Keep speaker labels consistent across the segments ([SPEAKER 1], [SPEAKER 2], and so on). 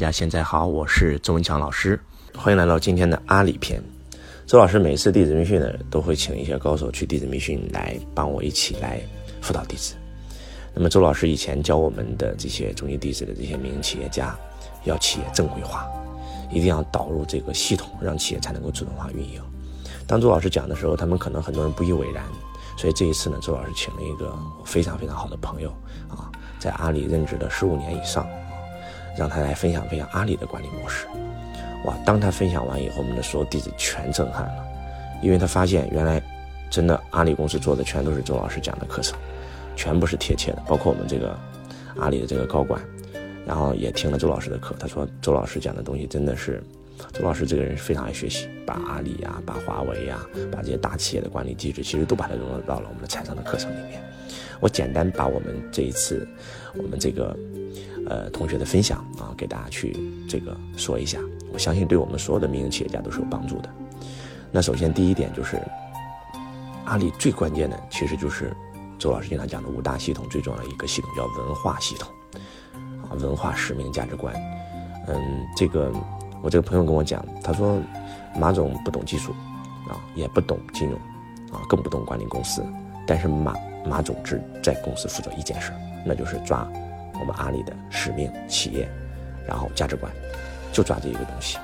[SPEAKER 1] 大家现在好，我是周文强老师，欢迎来到今天的阿里篇。周老师每次弟子密训呢，都会请一些高手去弟子密训来帮我一起来辅导弟子。那么周老师以前教我们的这些中级弟子的这些民营企业家，要企业正规化，一定要导入这个系统，让企业才能够自动化运营。当周老师讲的时候，他们可能很多人不以为然，所以这一次呢，周老师请了一个非常非常好的朋友啊，在阿里任职了十五年以上。让他来分享分享阿里的管理模式，哇！当他分享完以后，我们的所有弟子全震撼了，因为他发现原来真的阿里公司做的全都是周老师讲的课程，全部是贴切的，包括我们这个阿里的这个高管，然后也听了周老师的课，他说周老师讲的东西真的是，周老师这个人非常爱学习，把阿里呀、把华为呀、把这些大企业的管理机制，其实都把它融入到了我们的财商的课程里面。我简单把我们这一次我们这个。呃，同学的分享啊，给大家去这个说一下，我相信对我们所有的民营企业家都是有帮助的。那首先第一点就是，阿里最关键的其实就是周老师经常讲的五大系统最重要的一个系统叫文化系统啊，文化使命价值观。嗯，这个我这个朋友跟我讲，他说马总不懂技术啊，也不懂金融啊，更不懂管理公司，但是马马总只在公司负责一件事，那就是抓。我们阿里的使命、企业，然后价值观，就抓这一个东西，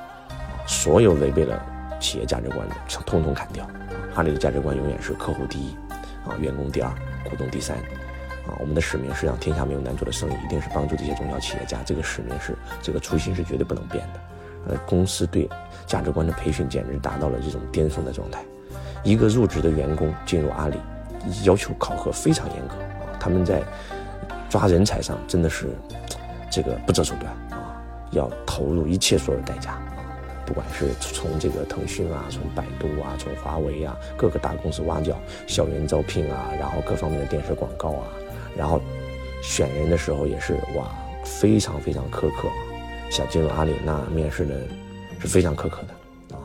[SPEAKER 1] 所有违背了企业价值观的，通通砍掉。阿里的价值观永远是客户第一，啊，员工第二，股东第三，啊，我们的使命是让天下没有难做的生意，一定是帮助这些中小企业家。这个使命是这个初心是绝对不能变的。呃，公司对价值观的培训简直达到了这种巅峰的状态。一个入职的员工进入阿里，要求考核非常严格啊，他们在。抓人才上真的是这个不择手段啊，要投入一切所有代价啊，不管是从这个腾讯啊，从百度啊，从华为啊，各个大公司挖角、校园招聘啊，然后各方面的电视广告啊，然后选人的时候也是哇，非常非常苛刻。想进入阿里，那面试的是非常苛刻的啊。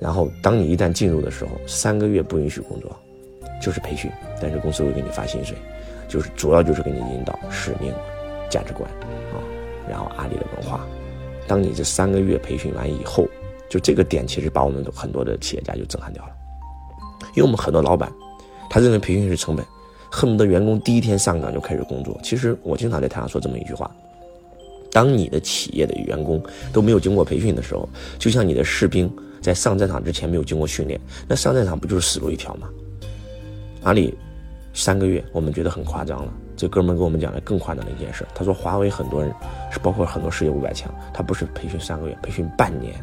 [SPEAKER 1] 然后当你一旦进入的时候，三个月不允许工作，就是培训，但是公司会给你发薪水。就是主要就是给你引导使命、价值观啊，然后阿里的文化。当你这三个月培训完以后，就这个点其实把我们很多的企业家就震撼掉了。因为我们很多老板，他认为培训是成本，恨不得员工第一天上岗就开始工作。其实我经常在台上说这么一句话：当你的企业的员工都没有经过培训的时候，就像你的士兵在上战场之前没有经过训练，那上战场不就是死路一条吗？阿里。三个月，我们觉得很夸张了。这哥们跟我们讲了更夸张的一件事，他说华为很多人是包括很多世界五百强，他不是培训三个月，培训半年，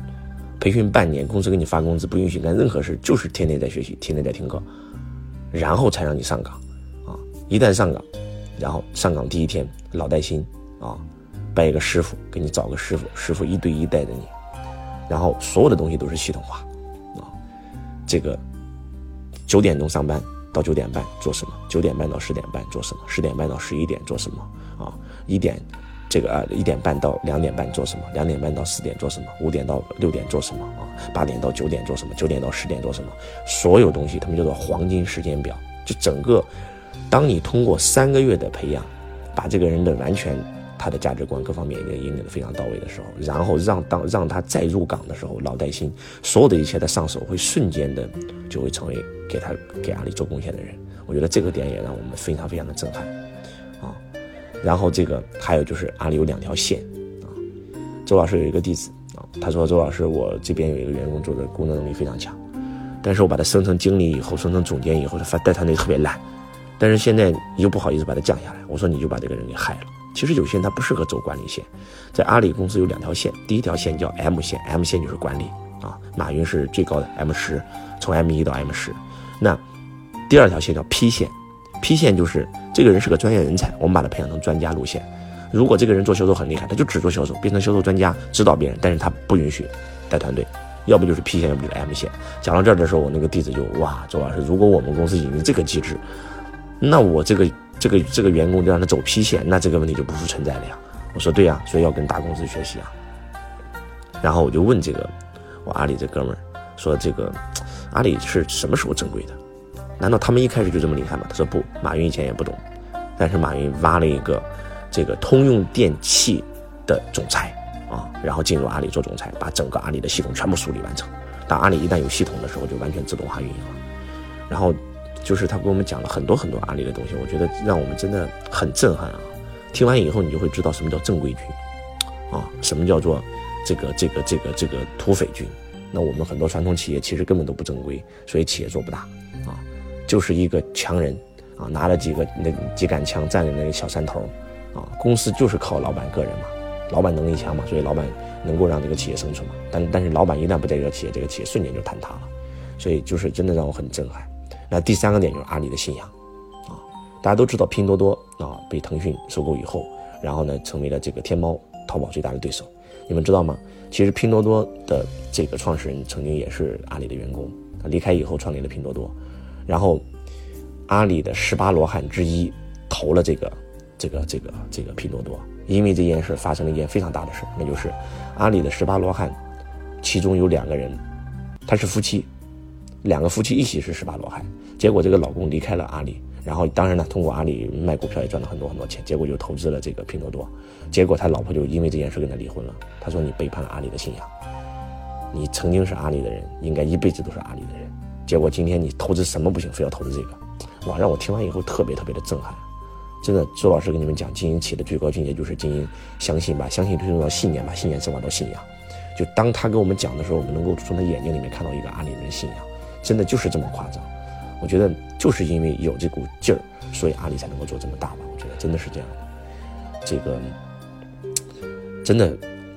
[SPEAKER 1] 培训半年，公司给你发工资，不允许干任何事，就是天天在学习，天天在听课，然后才让你上岗，啊，一旦上岗，然后上岗第一天老带新啊，拜一个师傅，给你找个师傅，师傅一对一带着你，然后所有的东西都是系统化，啊，这个九点钟上班。到九点半做什么？九点半到十点半做什么？十点半到十一点做什么？啊，一点，这个啊，一点半到两点半做什么？两点半到四点做什么？五点到六点做什么？啊，八点到九点做什么？九点到十点做什么？所有东西他们叫做黄金时间表。就整个，当你通过三个月的培养，把这个人的完全。他的价值观各方面也引领的非常到位的时候，然后让当让他再入岗的时候，老带新，所有的一切他上手会瞬间的就会成为给他给阿里做贡献的人。我觉得这个点也让我们非常非常的震撼啊。然后这个还有就是阿里有两条线啊。周老师有一个弟子啊，他说周老师我这边有一个员工做的工作能力非常强，但是我把他升成经理以后，升成总监以后，他发带团队特别烂，但是现在又不好意思把他降下来，我说你就把这个人给害了。其实有些人他不适合走管理线，在阿里公司有两条线，第一条线叫 M 线，M 线就是管理啊，马云是最高的 M 十，从 M 一到 M 十。那第二条线叫 P 线，P 线就是这个人是个专业人才，我们把他培养成专家路线。如果这个人做销售很厉害，他就只做销售，变成销售专家，指导别人，但是他不允许带团队，要不就是 P 线，要不就是 M 线。讲到这儿的时候，我那个弟子就哇，周老师，如果我们公司引进这个机制，那我这个。这个这个员工就让他走批线，那这个问题就不复存在了呀。我说对呀，所以要跟大公司学习啊。然后我就问这个我阿里这哥们儿说：“这个阿里是什么时候正规的？难道他们一开始就这么厉害吗？”他说：“不，马云以前也不懂，但是马云挖了一个这个通用电气的总裁啊，然后进入阿里做总裁，把整个阿里的系统全部梳理完成。当阿里一旦有系统的时候，就完全自动化运营了。然后就是他给我们讲了很多很多阿里的东西，我觉得让我们真的很震撼啊！听完以后，你就会知道什么叫正规军啊，什么叫做这个这个这个这个土匪军。那我们很多传统企业其实根本都不正规，所以企业做不大啊，就是一个强人啊，拿了几个那几杆枪站在那个小山头啊，公司就是靠老板个人嘛，老板能力强嘛，所以老板能够让这个企业生存嘛。但但是老板一旦不在这个企业，这个企业瞬间就坍塌了，所以就是真的让我很震撼。那第三个点就是阿里的信仰啊，大家都知道拼多多啊被腾讯收购以后，然后呢成为了这个天猫、淘宝最大的对手。你们知道吗？其实拼多多的这个创始人曾经也是阿里的员工，他离开以后创立了拼多多，然后阿里的十八罗汉之一投了这个这个这个这个拼多多，因为这件事发生了一件非常大的事，那就是阿里的十八罗汉，其中有两个人，他是夫妻，两个夫妻一起是十八罗汉，结果这个老公离开了阿里。然后，当然呢，通过阿里卖股票也赚了很多很多钱，结果就投资了这个拼多多，结果他老婆就因为这件事跟他离婚了。他说：“你背叛了阿里的信仰，你曾经是阿里的人，应该一辈子都是阿里的人。结果今天你投资什么不行，非要投资这个，哇！让我听完以后特别特别的震撼。真的，周老师跟你们讲，经营企业的最高境界就是经营相信，吧相信推动到信念，把信念升华到信仰。就当他跟我们讲的时候，我们能够从他眼睛里面看到一个阿里人的信仰，真的就是这么夸张。”我觉得就是因为有这股劲儿，所以阿里才能够做这么大吧。我觉得真的是这样的，这个真的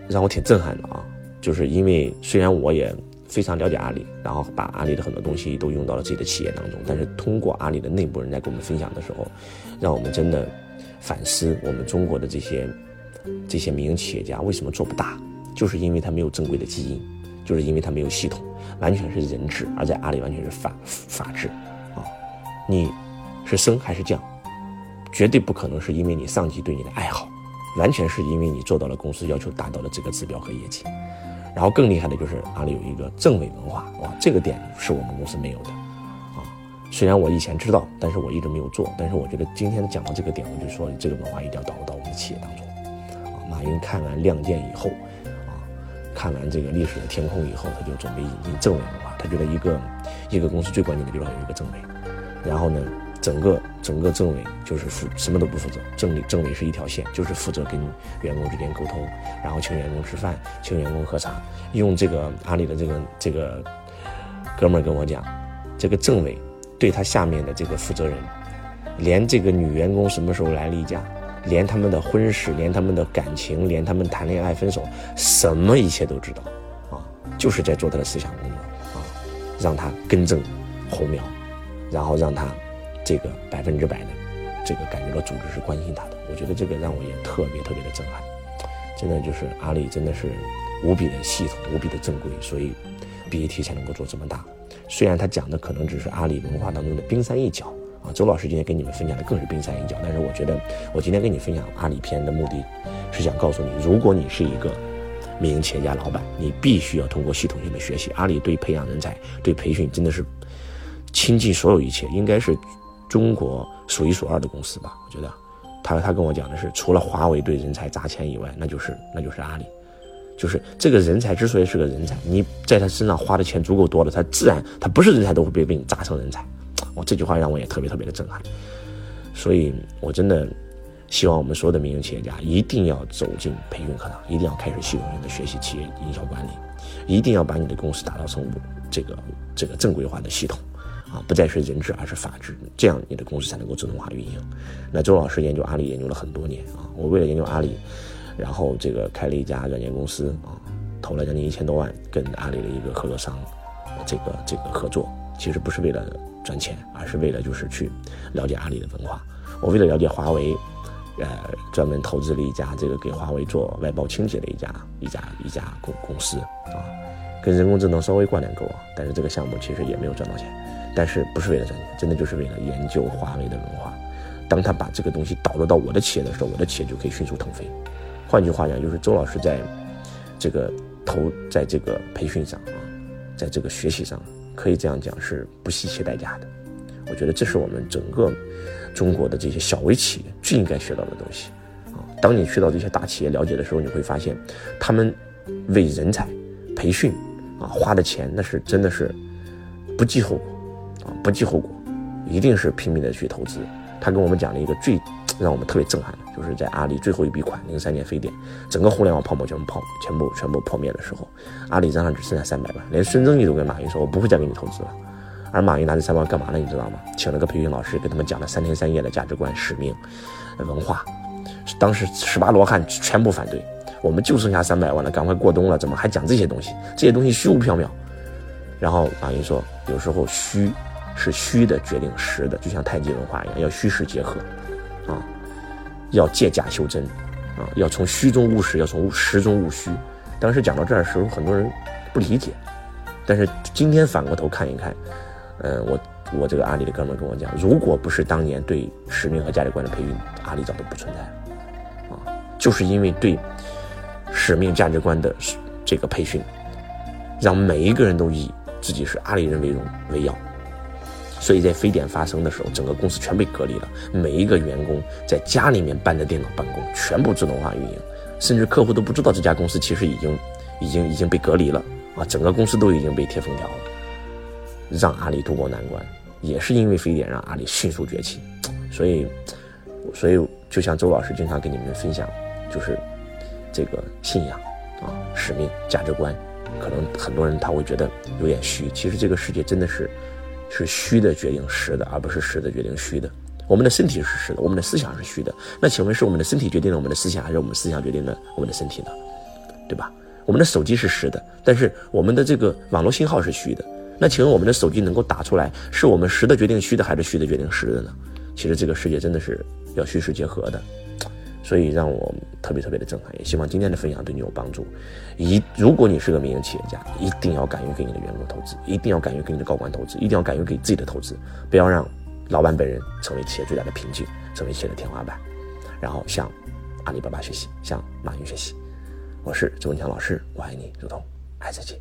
[SPEAKER 1] 让我挺震撼的啊。就是因为虽然我也非常了解阿里，然后把阿里的很多东西都用到了自己的企业当中，但是通过阿里的内部人在跟我们分享的时候，让我们真的反思我们中国的这些这些民营企业家为什么做不大，就是因为他没有正规的基因，就是因为他没有系统，完全是人治，而在阿里完全是法法治。啊你是升还是降，绝对不可能是因为你上级对你的爱好，完全是因为你做到了公司要求达到的这个指标和业绩。然后更厉害的就是阿里有一个政委文化，哇，这个点是我们公司没有的啊。虽然我以前知道，但是我一直没有做。但是我觉得今天讲到这个点，我就说这个文化一定要导入到我们的企业当中。啊，马云看完《亮剑》以后，看完这个历史的天空以后，他就准备引进政委文化。他觉得一个一个公司最关键的地方有一个政委。然后呢，整个整个政委就是负什么都不负责，政委政委是一条线，就是负责跟员工之间沟通，然后请员工吃饭，请员工喝茶。用这个阿里的这个这个哥们儿跟我讲，这个政委对他下面的这个负责人，连这个女员工什么时候来例假，连他们的婚事，连他们的感情，连他们谈恋爱分手，什么一切都知道，啊，就是在做他的思想工作啊，让他更正红苗。然后让他这个百分之百的这个感觉到组织是关心他的，我觉得这个让我也特别特别的震撼。真的就是阿里真的是无比的系统、无比的正规，所以 BAT 才能够做这么大。虽然他讲的可能只是阿里文化当中的冰山一角周老师今天跟你们分享的更是冰山一角。但是我觉得我今天跟你分享阿里篇的目的是想告诉你，如果你是一个民营企业家老板，你必须要通过系统性的学习。阿里对培养人才、对培训真的是。倾尽所有一切，应该是中国数一数二的公司吧？我觉得，他他跟我讲的是，除了华为对人才砸钱以外，那就是那就是阿里，就是这个人才之所以是个人才，你在他身上花的钱足够多了，他自然他不是人才都会被被你砸成人才。我这句话让我也特别特别的震撼，所以我真的希望我们所有的民营企业家一定要走进培训课堂，一定要开始系统性的学习企业营销管理，一定要把你的公司打造成这个这个正规化的系统。啊，不再是人治，而是法治，这样你的公司才能够自动化运营。那周老师研究阿里研究了很多年啊，我为了研究阿里，然后这个开了一家软件公司啊，投了将近一千多万，跟阿里的一个合作商，这个这个合作，其实不是为了赚钱，而是为了就是去了解阿里的文化。我为了了解华为，呃，专门投资了一家这个给华为做外包清洁的一家一家一家公公司啊，跟人工智能稍微挂点钩啊，但是这个项目其实也没有赚到钱。但是不是为了赚钱，真的就是为了研究华为的文化。当他把这个东西导入到我的企业的时候，我的企业就可以迅速腾飞。换句话讲，就是周老师在这个投在这个培训上啊，在这个学习上，可以这样讲是不惜一切代价的。我觉得这是我们整个中国的这些小微企业最应该学到的东西啊。当你去到这些大企业了解的时候，你会发现他们为人才培训啊花的钱，那是真的是不计后果啊，不计后果，一定是拼命的去投资。他跟我们讲了一个最让我们特别震撼的，就是在阿里最后一笔款，零三年非典，整个互联网泡沫全部泡，全部全部破灭的时候，阿里账上只剩下三百万，连孙正义都跟马云说：“我不会再给你投资了。”而马云拿这三百万干嘛呢？你知道吗？请了个培训老师，给他们讲了三天三夜的价值观、使命、文化。当时十八罗汉全部反对，我们就剩下三百万了，赶快过冬了，怎么还讲这些东西？这些东西虚无缥缈。然后马云说：“有时候虚是虚的决定实的，就像太极文化一样，要虚实结合，啊，要借假修真，啊，要从虚中务实，要从实中务虚。”当时讲到这儿的时候，很多人不理解，但是今天反过头看一看。嗯，我我这个阿里的哥们跟我讲，如果不是当年对使命和价值观的培育，阿里早都不存在了，啊，就是因为对使命价值观的这个培训，让每一个人都以自己是阿里人为荣为耀，所以在非典发生的时候，整个公司全被隔离了，每一个员工在家里面搬着电脑办公，全部自动化运营，甚至客户都不知道这家公司其实已经已经已经被隔离了，啊，整个公司都已经被贴封条了。让阿里渡过难关，也是因为非典让阿里迅速崛起，所以，所以就像周老师经常跟你们分享，就是这个信仰啊、使命、价值观，可能很多人他会觉得有点虚。其实这个世界真的是是虚的决定实的，而不是实的决定虚的。我们的身体是实的，我们的思想是虚的。那请问是我们的身体决定了我们的思想，还是我们的思想决定了我们的身体呢？对吧？我们的手机是实的，但是我们的这个网络信号是虚的。那请问我们的手机能够打出来，是我们实的决定虚的，还是虚的决定实的呢？其实这个世界真的是要虚实结合的，所以让我特别特别的震撼。也希望今天的分享对你有帮助。一，如果你是个民营企业家，一定要敢于给你的员工投资，一定要敢于给你的高管投资，一定要敢于给自己的投资，不要让老板本人成为企业最大的瓶颈，成为企业的天花板。然后向阿里巴巴学习，向马云学习。我是周文强老师，我爱你如同爱自己。